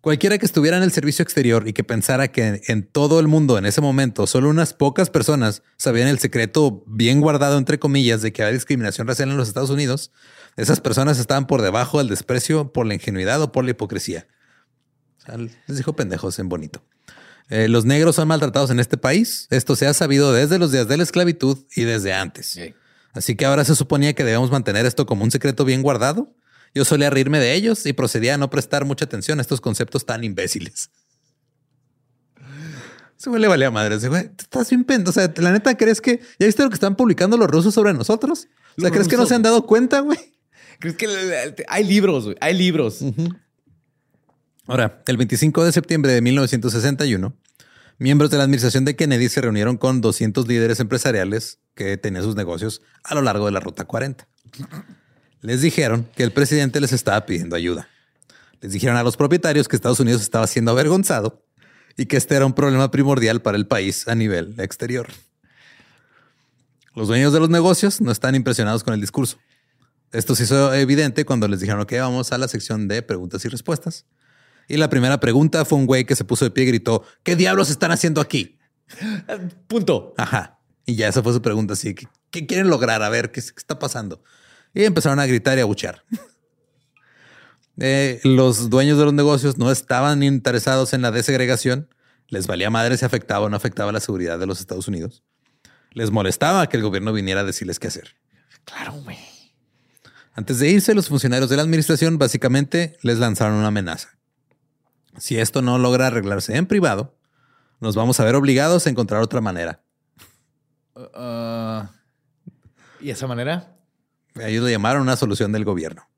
Cualquiera que estuviera en el servicio exterior y que pensara que en todo el mundo en ese momento solo unas pocas personas sabían el secreto bien guardado entre comillas de que había discriminación racial en los Estados Unidos, esas personas estaban por debajo del desprecio por la ingenuidad o por la hipocresía. les dijo pendejos en bonito. Eh, los negros son maltratados en este país. Esto se ha sabido desde los días de la esclavitud y desde antes. Así que ahora se suponía que debemos mantener esto como un secreto bien guardado. Yo solía reírme de ellos y procedía a no prestar mucha atención a estos conceptos tan imbéciles. Se me le valía madre. güey, estás bien pendo. O sea, la neta, ¿crees que ya viste lo que están publicando los rusos sobre nosotros? O sea, ¿crees que no se han dado cuenta, güey? ¿Crees que hay libros, güey? Hay libros. Ahora, el 25 de septiembre de 1961, miembros de la administración de Kennedy se reunieron con 200 líderes empresariales que tenían sus negocios a lo largo de la Ruta 40. Les dijeron que el presidente les estaba pidiendo ayuda. Les dijeron a los propietarios que Estados Unidos estaba siendo avergonzado y que este era un problema primordial para el país a nivel exterior. Los dueños de los negocios no están impresionados con el discurso. Esto se hizo evidente cuando les dijeron que vamos a la sección de preguntas y respuestas. Y la primera pregunta fue un güey que se puso de pie y gritó, ¿qué diablos están haciendo aquí? Punto. Ajá. Y ya esa fue su pregunta. Así que, ¿qué quieren lograr? A ver, ¿qué, está pasando? Y empezaron a gritar y a buchear. *laughs* Eh, los dueños de los negocios no estaban interesados en la desegregación. Les valía madre si afectaba o no afectaba la seguridad de los Estados Unidos. Les molestaba que el gobierno viniera a decirles qué hacer. Claro, güey. Antes de irse, los funcionarios de la administración básicamente les lanzaron una amenaza. Si esto no logra arreglarse en privado, nos vamos a ver obligados a encontrar otra manera. Uh, uh, ¿Y esa manera? Ellos lo llamaron una solución del gobierno.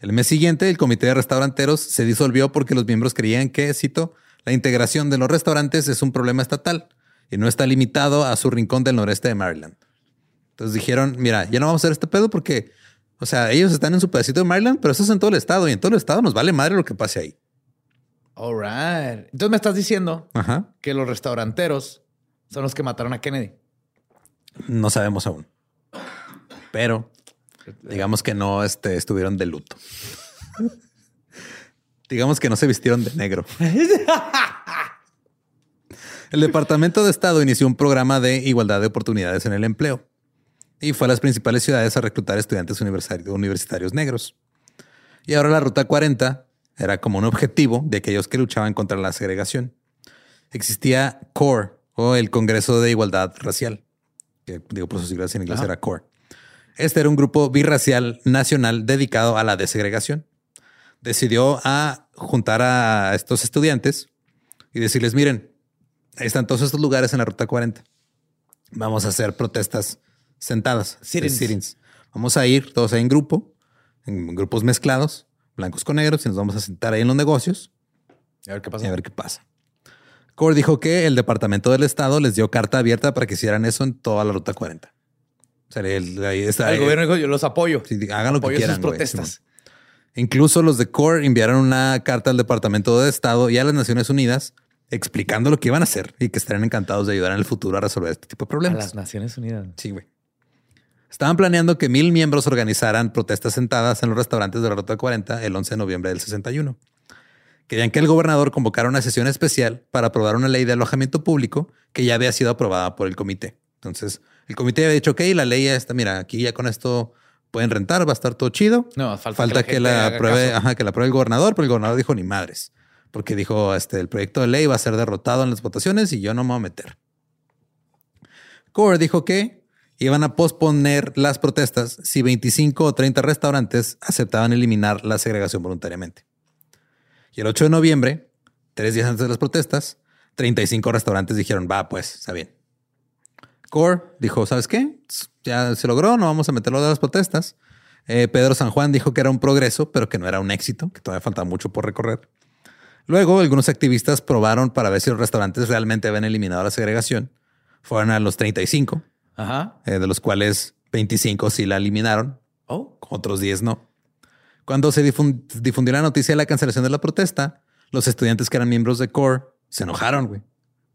El mes siguiente, el comité de restauranteros se disolvió porque los miembros creían que, cito, la integración de los restaurantes es un problema estatal y no está limitado a su rincón del noreste de Maryland. Entonces dijeron, mira, ya no vamos a hacer este pedo porque, o sea, ellos están en su pedacito de Maryland, pero eso es en todo el estado y en todo el estado nos vale madre lo que pase ahí. All right. Entonces me estás diciendo que los restauranteros son los que mataron a Kennedy. No sabemos aún. Pero digamos que no este, estuvieron de luto. *laughs* digamos que no se vistieron de negro. *laughs* el Departamento de Estado inició un programa de igualdad de oportunidades en el empleo y fue a las principales ciudades a reclutar estudiantes universitarios negros. Y ahora la Ruta 40 era como un objetivo de aquellos que luchaban contra la segregación. Existía CORE o el Congreso de Igualdad Racial, que digo por sus siglas en inglés era CORE. Este era un grupo birracial nacional dedicado a la desegregación. Decidió a juntar a estos estudiantes y decirles, miren, ahí están todos estos lugares en la Ruta 40. Vamos a hacer protestas sentadas. Sirens. Vamos a ir todos ahí en grupo, en grupos mezclados, blancos con negros, y nos vamos a sentar ahí en los negocios. a ver qué pasa. a ver qué pasa. Core dijo que el Departamento del Estado les dio carta abierta para que hicieran eso en toda la Ruta 40. Sea, el, ahí está, el gobierno dijo, yo los apoyo. hagan lo que quieran. Sus protestas. Incluso los de Core enviaron una carta al Departamento de Estado y a las Naciones Unidas explicando lo que iban a hacer y que estarían encantados de ayudar en el futuro a resolver este tipo de problemas. A las Naciones Unidas. Sí, güey. Estaban planeando que mil miembros organizaran protestas sentadas en los restaurantes de la Ruta 40 el 11 de noviembre del 61. Querían que el gobernador convocara una sesión especial para aprobar una ley de alojamiento público que ya había sido aprobada por el comité. Entonces, el comité había dicho, ok, la ley ya está, mira, aquí ya con esto pueden rentar, va a estar todo chido. No, falta, que, la, apruebe, ajá, que la apruebe el gobernador, pero el gobernador dijo ni madres, porque dijo, este, el proyecto de ley va a ser derrotado en las votaciones y yo no me voy a meter. Core dijo que iban a posponer las protestas si 25 o 30 restaurantes aceptaban eliminar la segregación voluntariamente. Y el 8 de noviembre, tres días antes de las protestas, 35 restaurantes dijeron, va, pues, está bien. Core dijo, ¿sabes qué? Ya se logró, no vamos a meterlo de las protestas. Eh, Pedro San Juan dijo que era un progreso, pero que no era un éxito, que todavía faltaba mucho por recorrer. Luego, algunos activistas probaron para ver si los restaurantes realmente habían eliminado la segregación. Fueron a los 35, Ajá. eh, de los cuales 25 sí la eliminaron, Oh. otros 10 no. Cuando se difun- difundió la noticia de la cancelación de la protesta, los estudiantes que eran miembros de CORE se enojaron, güey.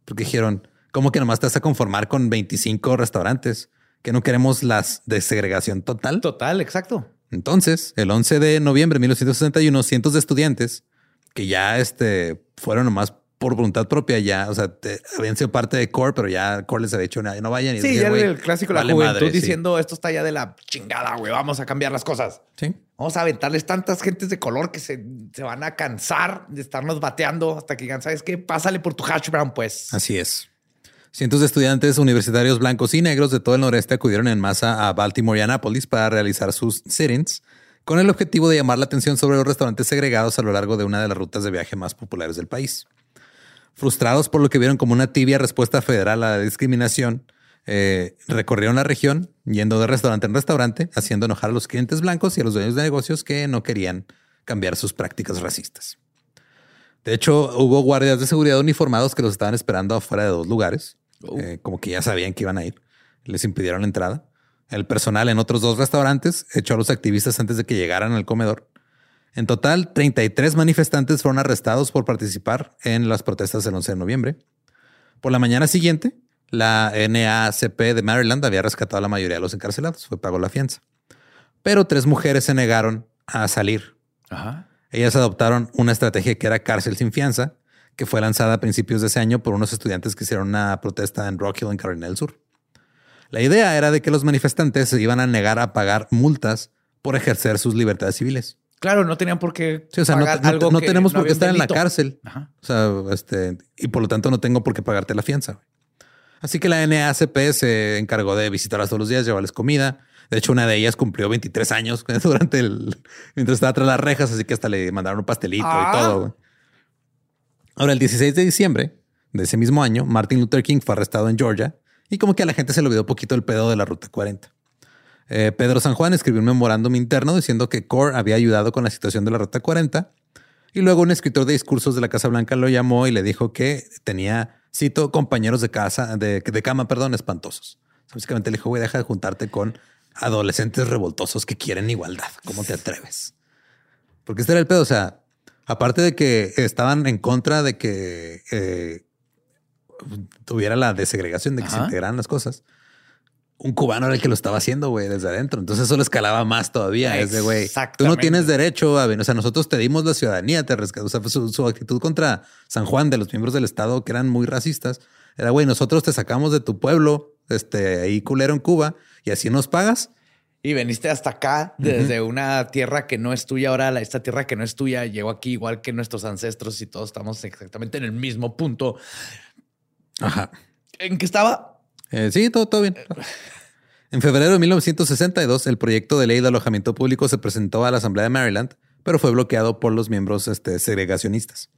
Porque dijeron, ¿cómo que nomás te vas a conformar con 25 restaurantes? Que no queremos las de segregación total. Total, exacto. Entonces, el 11 de noviembre de 1961, cientos de estudiantes que ya este, fueron nomás por voluntad propia, ya, o sea, te- habían sido parte de CORE, pero ya CORE les había dicho, "No, no vayan. Y Sí, decían, ya "Güey, el clásico, la vale juventud madre", sí. diciendo esto está ya de la chingada, güey. Vamos a cambiar las cosas. Sí. Vamos a aventarles tantas gentes de color que se, se van a cansar de estarnos bateando hasta que digan, ¿sabes qué? Pásale por tu hash brown, pues. Así es. Cientos de estudiantes universitarios blancos y negros de todo el noreste acudieron en masa a Baltimore y Annapolis para realizar sus sit-ins con el objetivo de llamar la atención sobre los restaurantes segregados a lo largo de una de las rutas de viaje más populares del país. Frustrados por lo que vieron como una tibia respuesta federal a la discriminación, eh, recorrieron la región yendo de restaurante en restaurante, haciendo enojar a los clientes blancos y a los dueños de negocios que no querían cambiar sus prácticas racistas. De hecho, hubo guardias de seguridad uniformados que los estaban esperando afuera de dos lugares, eh, como que ya sabían que iban a ir. Les impidieron la entrada. El personal en otros dos restaurantes echó a los activistas antes de que llegaran al comedor. En total, 33 manifestantes fueron arrestados por participar en las protestas del 11 de noviembre. Por la mañana siguiente, la NACP de Maryland había rescatado a la mayoría de los encarcelados, fue pagó la fianza. Pero tres mujeres se negaron a salir. Ajá. Ellas adoptaron una estrategia que era cárcel sin fianza, que fue lanzada a principios de ese año por unos estudiantes que hicieron una protesta en Rock Hill, en Carolina del Sur. La idea era de que los manifestantes se iban a negar a pagar multas por ejercer sus libertades civiles. Claro, no tenían por qué. Sí, o sea, no, pagar no- algo no que tenemos no por qué estar en la cárcel. Ajá. O sea, este, y por lo tanto no tengo por qué pagarte la fianza. Así que la NACP se encargó de visitarlas todos los días, llevarles comida. De hecho, una de ellas cumplió 23 años *laughs* durante el, mientras estaba tras las rejas, así que hasta le mandaron un pastelito Ah. y todo. Ahora, el 16 de diciembre de ese mismo año, Martin Luther King fue arrestado en Georgia y como que a la gente se le olvidó poquito el pedo de la Ruta 40. Eh, Pedro San Juan escribió un memorándum interno diciendo que Core había ayudado con la situación de la Ruta 40 y luego un escritor de discursos de la Casa Blanca lo llamó y le dijo que tenía, cito, compañeros de casa, de, de cama, perdón, espantosos. Básicamente le dijo, güey, deja de juntarte con adolescentes revoltosos que quieren igualdad. ¿Cómo te atreves? Porque este era el pedo. O sea, aparte de que estaban en contra de que eh, tuviera la desegregación, de que se integraran las cosas, un cubano era el que lo estaba haciendo, güey, desde adentro. Entonces eso le escalaba más todavía. Es de, güey, tú no tienes derecho a venir. O sea, nosotros te dimos la ciudadanía, te rescatamos. O sea, su, su actitud contra San Juan de los miembros del Estado que eran muy racistas era, güey, nosotros te sacamos de tu pueblo, este, ahí culero en Cuba, y así nos pagas. Y veniste hasta acá desde una tierra que no es tuya. Ahora esta tierra que no es tuya llegó aquí igual que nuestros ancestros y todos estamos exactamente en el mismo punto. Ajá. ¿En qué estaba? Eh, sí, todo, todo bien. En febrero de 1962, el proyecto de ley de alojamiento público se presentó a la Asamblea de Maryland, pero fue bloqueado por los miembros este, segregacionistas.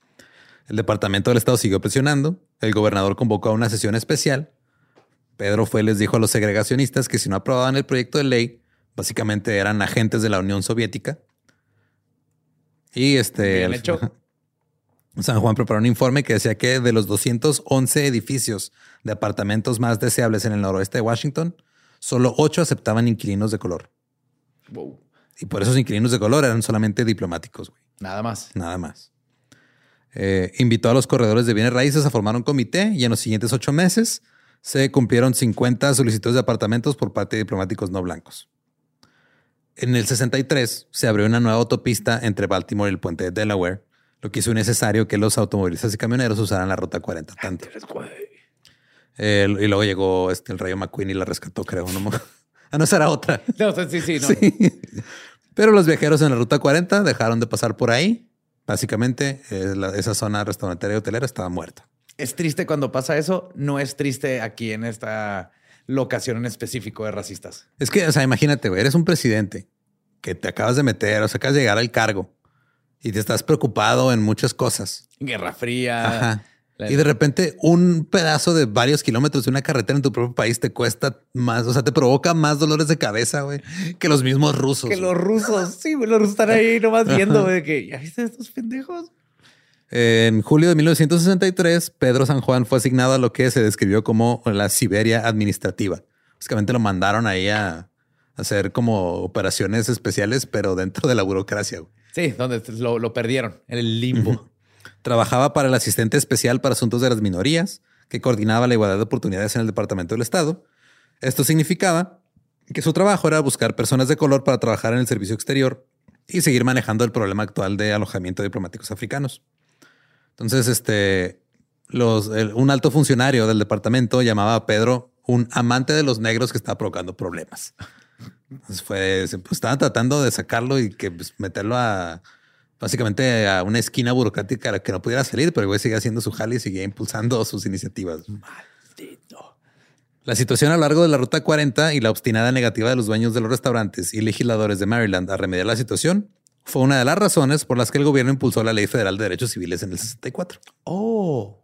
El Departamento del Estado siguió presionando. El gobernador convocó a una sesión especial. Pedro fue y les dijo a los segregacionistas que si no aprobaban el proyecto de ley, básicamente eran agentes de la Unión Soviética. Y este. Hecho. *laughs* San Juan preparó un informe que decía que de los 211 edificios de apartamentos más deseables en el noroeste de Washington, solo ocho aceptaban inquilinos de color. Wow. Y por esos inquilinos de color eran solamente diplomáticos, güey. Nada más. Nada más. Eh, invitó a los corredores de bienes raíces a formar un comité y en los siguientes ocho meses se cumplieron 50 solicitudes de apartamentos por parte de diplomáticos no blancos. En el 63 se abrió una nueva autopista entre Baltimore y el puente de Delaware, lo que hizo necesario que los automovilistas y camioneros usaran la ruta 40 tanto. Eh, y luego llegó este, el Rayo McQueen y la rescató, creo. ¿no? *laughs* ah, no, esa era otra. No, sí, sí, no. Sí. Pero los viajeros en la ruta 40 dejaron de pasar por ahí. Básicamente, eh, la- esa zona restaurantera y hotelera estaba muerta. Es triste cuando pasa eso. No es triste aquí en esta locación en específico de racistas. Es que, o sea, imagínate, güey, eres un presidente que te acabas de meter, o sea, acabas de llegar al cargo y te estás preocupado en muchas cosas. Guerra Fría. Ajá. Y de repente un pedazo de varios kilómetros de una carretera en tu propio país te cuesta más, o sea, te provoca más dolores de cabeza, güey, que los mismos rusos. Que los rusos, sí, güey, los rusos están ahí nomás viendo, güey, que ya viste estos pendejos. En julio de 1963, Pedro San Juan fue asignado a lo que se describió como la Siberia administrativa. Básicamente lo mandaron ahí a hacer como operaciones especiales, pero dentro de la burocracia. Sí, donde lo, lo perdieron, en el limbo. Trabajaba para el asistente especial para asuntos de las minorías, que coordinaba la igualdad de oportunidades en el Departamento del Estado. Esto significaba que su trabajo era buscar personas de color para trabajar en el servicio exterior y seguir manejando el problema actual de alojamiento de diplomáticos africanos. Entonces, este, los, un alto funcionario del departamento llamaba a Pedro un amante de los negros que estaba provocando problemas. Entonces fue, pues, estaban tratando de sacarlo y que pues, meterlo a básicamente a una esquina burocrática a la que no pudiera salir, pero el güey seguía haciendo su jale y seguía impulsando sus iniciativas. Maldito. La situación a lo largo de la ruta 40 y la obstinada negativa de los dueños de los restaurantes y legisladores de Maryland a remediar la situación fue una de las razones por las que el gobierno impulsó la Ley Federal de Derechos Civiles en el 64. Oh.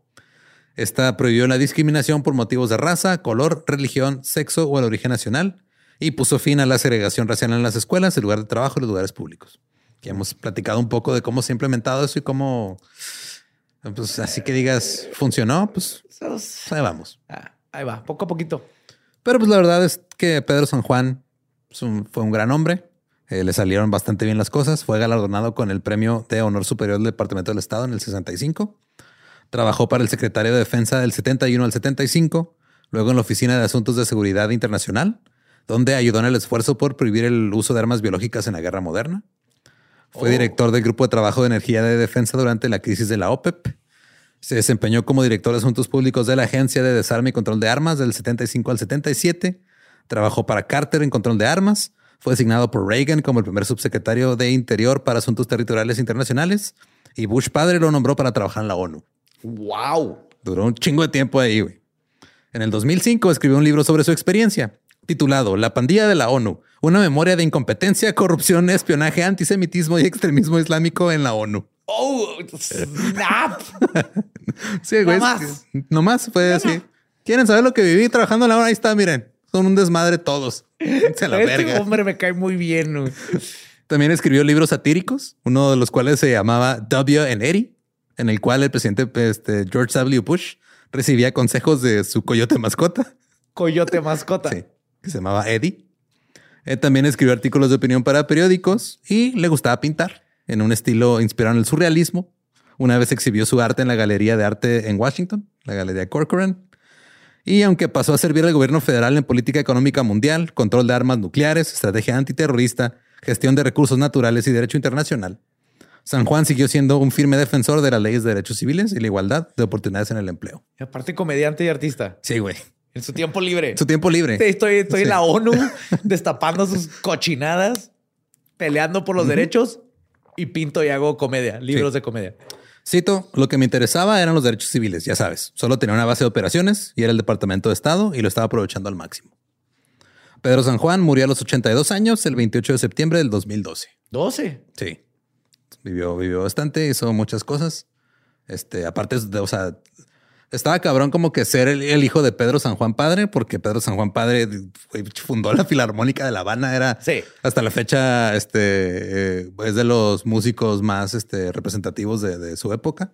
Esta prohibió la discriminación por motivos de raza, color, religión, sexo o el origen nacional y puso fin a la segregación racial en las escuelas, el lugar de trabajo y los lugares públicos. Que hemos platicado un poco de cómo se ha implementado eso y cómo, pues así que digas, funcionó, pues ahí vamos. Ah, ahí va, poco a poquito. Pero pues la verdad es que Pedro San Juan fue un gran hombre. Eh, le salieron bastante bien las cosas. Fue galardonado con el premio de honor superior del Departamento del Estado en el 65. Trabajó para el secretario de Defensa del 71 al 75, luego en la Oficina de Asuntos de Seguridad Internacional, donde ayudó en el esfuerzo por prohibir el uso de armas biológicas en la guerra moderna. Fue Oh. director del Grupo de Trabajo de Energía de Defensa durante la crisis de la OPEP. Se desempeñó como director de Asuntos Públicos de la Agencia de Desarme y Control de Armas del 75 al 77. Trabajó para Carter en control de armas. Fue designado por Reagan como el primer subsecretario de Interior para Asuntos Territoriales Internacionales. Y Bush padre lo nombró para trabajar en la ONU. Wow. Duró un chingo de tiempo ahí, güey. En el 2005 escribió un libro sobre su experiencia, titulado La pandilla de la ONU, una memoria de incompetencia, *laughs* corrupción, espionaje, antisemitismo y extremismo islámico en la ONU. Oh, snap. *laughs* Sí, güey. No más. Nomás fue así. ¿Quieren saber lo que viví trabajando en la ONU? Ahí está, miren. Son un desmadre todos. *laughs* Se la este verga. hombre me cae muy bien. güey. También escribió libros satíricos, uno de los cuales se llamaba W and Eddie, en el cual el presidente este, George W. Bush recibía consejos de su coyote mascota. Coyote mascota. Sí, que se llamaba Eddie. Eh, también escribió artículos de opinión para periódicos y le gustaba pintar en un estilo inspirado en el surrealismo. Una vez exhibió su arte en la Galería de Arte en Washington, la Galería Corcoran. Y aunque pasó a servir al gobierno federal en política económica mundial, control de armas nucleares, estrategia antiterrorista, gestión de recursos naturales y derecho internacional, San Juan siguió siendo un firme defensor de las leyes de derechos civiles y la igualdad de oportunidades en el empleo. Y aparte, comediante y artista. Sí, güey. En su tiempo libre. Su tiempo libre. Sí, estoy estoy Sí. en la ONU *laughs* destapando sus cochinadas, peleando por los derechos y pinto y hago comedia, libros Sí. de comedia. Cito, lo que me interesaba eran los derechos civiles, ya sabes. Solo tenía una base de operaciones y era el Departamento de Estado y lo estaba aprovechando al máximo. Pedro San Juan murió a los 82 años el 28 de septiembre del 2012. 12. Sí. Vivió, vivió bastante, hizo muchas cosas. Este, aparte, de, o sea, estaba cabrón como que ser el, el hijo de Pedro San Juan Padre, porque Pedro San Juan Padre fundó la Filarmónica de La Habana, era Sí. hasta la fecha, este, eh, es de los músicos más este, representativos de, de su época.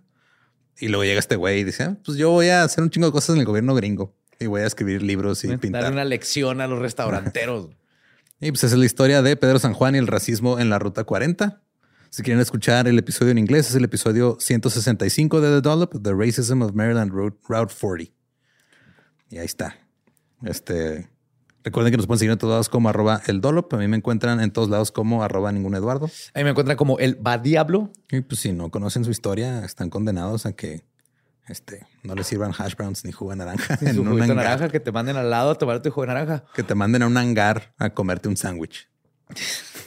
Y luego llega este güey y dice, "Ah, pues yo voy a hacer un chingo de cosas en el gobierno gringo y voy a escribir libros y pintar. Dar una lección a los restauranteros. *laughs* Y pues esa es la historia de Pedro San Juan y el racismo en la Ruta 40. Si quieren escuchar el episodio en inglés, es el episodio 165 de The Dollop, The Racism of Maryland Route, Route 40. Y ahí está. Este, recuerden que nos pueden seguir en todos lados como arroba el Dollop. A mí me encuentran en todos lados como arroba ningún Eduardo. Ahí me encuentran como el va diablo. Y pues si no conocen su historia, están condenados a que este, no les sirvan hash browns ni jugo de naranja En su un juguito hangar. naranja que te manden al lado a tomar tu jugo de naranja. Que te manden a un hangar a comerte un sándwich. *laughs*